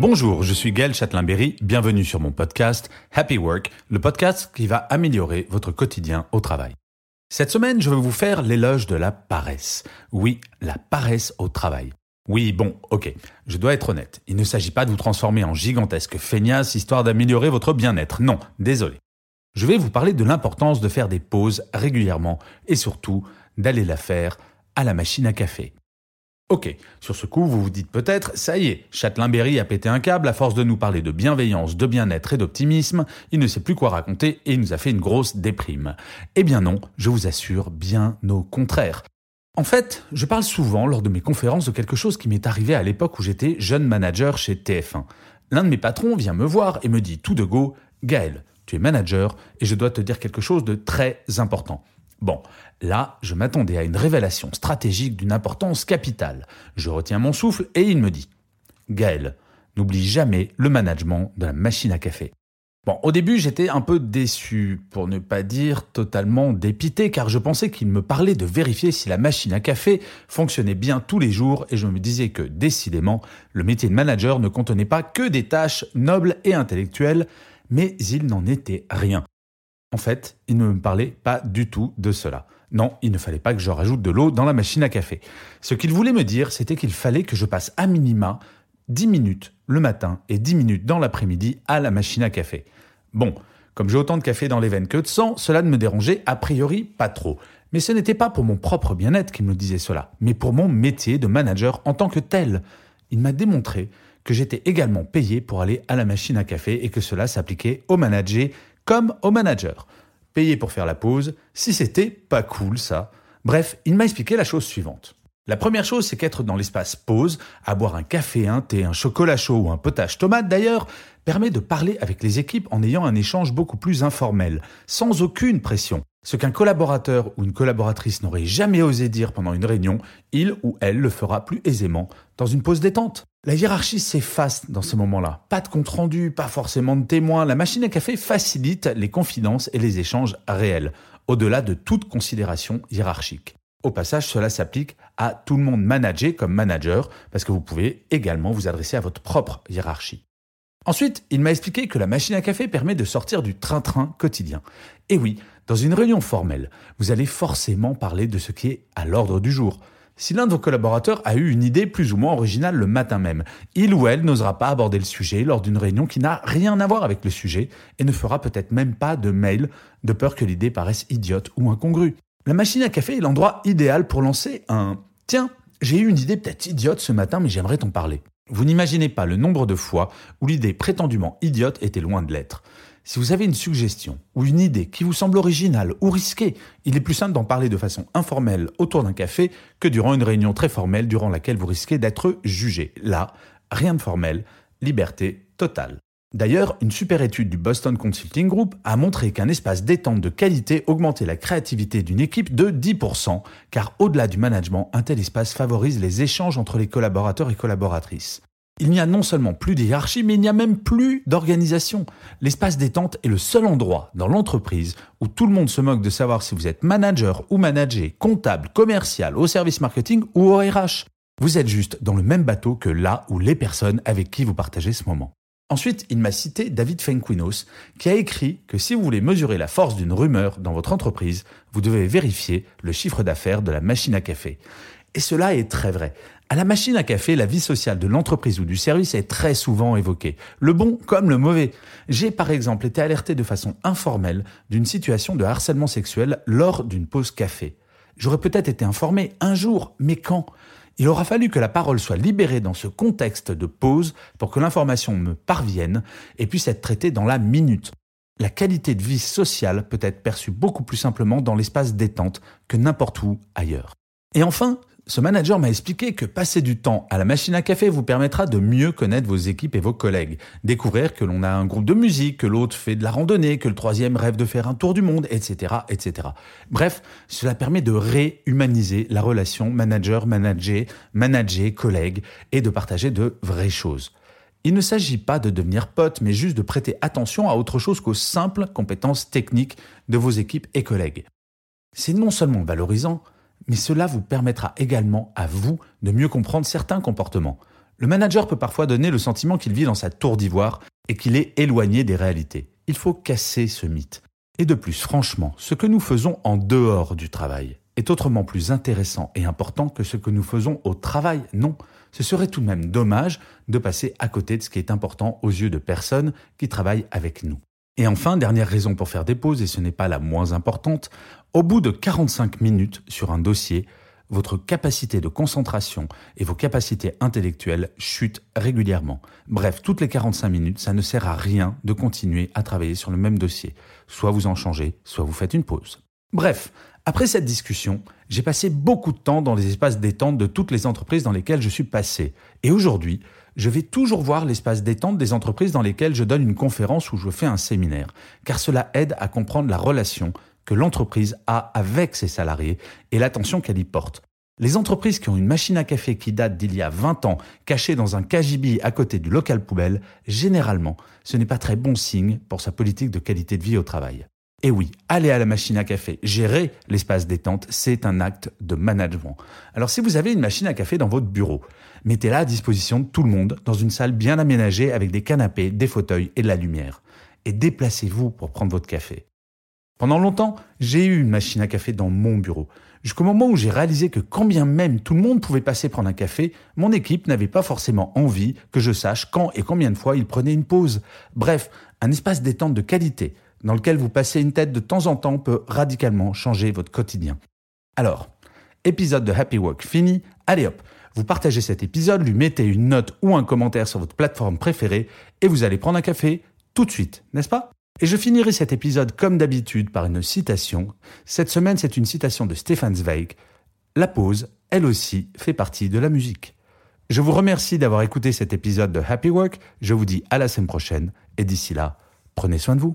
Bonjour, je suis Gaël Châtelain-Berry, bienvenue sur mon podcast Happy Work, le podcast qui va améliorer votre quotidien au travail. Cette semaine, je vais vous faire l'éloge de la paresse. Oui, la paresse au travail. Oui, bon, ok, je dois être honnête, il ne s'agit pas de vous transformer en gigantesque feignasse histoire d'améliorer votre bien-être, non, désolé. Je vais vous parler de l'importance de faire des pauses régulièrement et surtout d'aller la faire à la machine à café. Ok, sur ce coup, vous vous dites peut-être, ça y est, Châtelain-Berry a pété un câble à force de nous parler de bienveillance, de bien-être et d'optimisme, il ne sait plus quoi raconter et il nous a fait une grosse déprime. Eh bien non, je vous assure, bien au contraire. En fait, je parle souvent lors de mes conférences de quelque chose qui m'est arrivé à l'époque où j'étais jeune manager chez TF1. L'un de mes patrons vient me voir et me dit tout de go, Gaël, tu es manager et je dois te dire quelque chose de très important. Bon, là, je m'attendais à une révélation stratégique d'une importance capitale. Je retiens mon souffle et il me dit Gaël, n'oublie jamais le management de la machine à café. Bon, au début, j'étais un peu déçu, pour ne pas dire totalement dépité, car je pensais qu'il me parlait de vérifier si la machine à café fonctionnait bien tous les jours, et je me disais que, décidément, le métier de manager ne contenait pas que des tâches nobles et intellectuelles, mais il n'en était rien. En fait, il ne me parlait pas du tout de cela. Non, il ne fallait pas que je rajoute de l'eau dans la machine à café. Ce qu'il voulait me dire, c'était qu'il fallait que je passe à minima 10 minutes le matin et 10 minutes dans l'après-midi à la machine à café. Bon, comme j'ai autant de café dans les veines que de sang, cela ne me dérangeait a priori pas trop. Mais ce n'était pas pour mon propre bien-être qu'il me disait cela, mais pour mon métier de manager en tant que tel. Il m'a démontré que j'étais également payé pour aller à la machine à café et que cela s'appliquait aux managers comme aux managers. Payé pour faire la pause, si c'était pas cool ça. Bref, il m'a expliqué la chose suivante. La première chose, c'est qu'être dans l'espace pause, à boire un café, un thé, un chocolat chaud ou un potage tomate d'ailleurs, permet de parler avec les équipes en ayant un échange beaucoup plus informel, sans aucune pression. Ce qu'un collaborateur ou une collaboratrice n'aurait jamais osé dire pendant une réunion, il ou elle le fera plus aisément dans une pause détente. La hiérarchie s'efface dans ce moment-là. Pas de compte-rendu, pas forcément de témoins. La machine à café facilite les confidences et les échanges réels, au-delà de toute considération hiérarchique. Au passage, cela s'applique à tout le monde managé comme manager, parce que vous pouvez également vous adresser à votre propre hiérarchie. Ensuite, il m'a expliqué que la machine à café permet de sortir du train-train quotidien. Et oui, dans une réunion formelle, vous allez forcément parler de ce qui est à l'ordre du jour. Si l'un de vos collaborateurs a eu une idée plus ou moins originale le matin même, il ou elle n'osera pas aborder le sujet lors d'une réunion qui n'a rien à voir avec le sujet et ne fera peut-être même pas de mail de peur que l'idée paraisse idiote ou incongrue. La machine à café est l'endroit idéal pour lancer un Tiens, j'ai eu une idée peut-être idiote ce matin, mais j'aimerais t'en parler. Vous n'imaginez pas le nombre de fois où l'idée prétendument idiote était loin de l'être. Si vous avez une suggestion ou une idée qui vous semble originale ou risquée, il est plus simple d'en parler de façon informelle autour d'un café que durant une réunion très formelle durant laquelle vous risquez d'être jugé. Là, rien de formel, liberté totale. D'ailleurs, une super étude du Boston Consulting Group a montré qu'un espace détente de qualité augmentait la créativité d'une équipe de 10%, car au-delà du management, un tel espace favorise les échanges entre les collaborateurs et collaboratrices. Il n'y a non seulement plus de hiérarchie, mais il n'y a même plus d'organisation. L'espace détente est le seul endroit dans l'entreprise où tout le monde se moque de savoir si vous êtes manager ou manager, comptable, commercial, au service marketing ou au RH. Vous êtes juste dans le même bateau que là où les personnes avec qui vous partagez ce moment. Ensuite, il m'a cité David Fenquinos, qui a écrit que si vous voulez mesurer la force d'une rumeur dans votre entreprise, vous devez vérifier le chiffre d'affaires de la machine à café. Et cela est très vrai. À la machine à café, la vie sociale de l'entreprise ou du service est très souvent évoquée, le bon comme le mauvais. J'ai par exemple été alerté de façon informelle d'une situation de harcèlement sexuel lors d'une pause café. J'aurais peut-être été informé un jour, mais quand? Il aura fallu que la parole soit libérée dans ce contexte de pause pour que l'information me parvienne et puisse être traitée dans la minute. la qualité de vie sociale peut être perçue beaucoup plus simplement dans l'espace détente que n'importe où ailleurs. Et enfin, ce manager m'a expliqué que passer du temps à la machine à café vous permettra de mieux connaître vos équipes et vos collègues, découvrir que l'on a un groupe de musique, que l'autre fait de la randonnée, que le troisième rêve de faire un tour du monde, etc., etc. Bref, cela permet de réhumaniser la relation manager-manager, manager-collègue et de partager de vraies choses. Il ne s'agit pas de devenir pote, mais juste de prêter attention à autre chose qu'aux simples compétences techniques de vos équipes et collègues. C'est non seulement valorisant, mais cela vous permettra également à vous de mieux comprendre certains comportements. Le manager peut parfois donner le sentiment qu'il vit dans sa tour d'ivoire et qu'il est éloigné des réalités. Il faut casser ce mythe. Et de plus, franchement, ce que nous faisons en dehors du travail est autrement plus intéressant et important que ce que nous faisons au travail. Non, ce serait tout de même dommage de passer à côté de ce qui est important aux yeux de personnes qui travaillent avec nous. Et enfin, dernière raison pour faire des pauses, et ce n'est pas la moins importante, au bout de 45 minutes sur un dossier, votre capacité de concentration et vos capacités intellectuelles chutent régulièrement. Bref, toutes les 45 minutes, ça ne sert à rien de continuer à travailler sur le même dossier. Soit vous en changez, soit vous faites une pause. Bref, après cette discussion, j'ai passé beaucoup de temps dans les espaces détente de toutes les entreprises dans lesquelles je suis passé. Et aujourd'hui, je vais toujours voir l'espace détente des entreprises dans lesquelles je donne une conférence ou je fais un séminaire, car cela aide à comprendre la relation que l'entreprise a avec ses salariés et l'attention qu'elle y porte. Les entreprises qui ont une machine à café qui date d'il y a 20 ans, cachée dans un cagibi à côté du local poubelle, généralement, ce n'est pas très bon signe pour sa politique de qualité de vie au travail. Et oui, aller à la machine à café, gérer l'espace détente, c'est un acte de management. Alors si vous avez une machine à café dans votre bureau, mettez-la à disposition de tout le monde dans une salle bien aménagée avec des canapés, des fauteuils et de la lumière. Et déplacez-vous pour prendre votre café. Pendant longtemps, j'ai eu une machine à café dans mon bureau. Jusqu'au moment où j'ai réalisé que quand bien même tout le monde pouvait passer prendre un café, mon équipe n'avait pas forcément envie que je sache quand et combien de fois ils prenaient une pause. Bref, un espace détente de qualité dans lequel vous passez une tête de temps en temps peut radicalement changer votre quotidien. Alors, épisode de Happy Work fini, allez hop, vous partagez cet épisode, lui mettez une note ou un commentaire sur votre plateforme préférée et vous allez prendre un café tout de suite, n'est-ce pas? Et je finirai cet épisode comme d'habitude par une citation. Cette semaine, c'est une citation de Stefan Zweig. La pause, elle aussi, fait partie de la musique. Je vous remercie d'avoir écouté cet épisode de Happy Work. Je vous dis à la semaine prochaine et d'ici là, prenez soin de vous.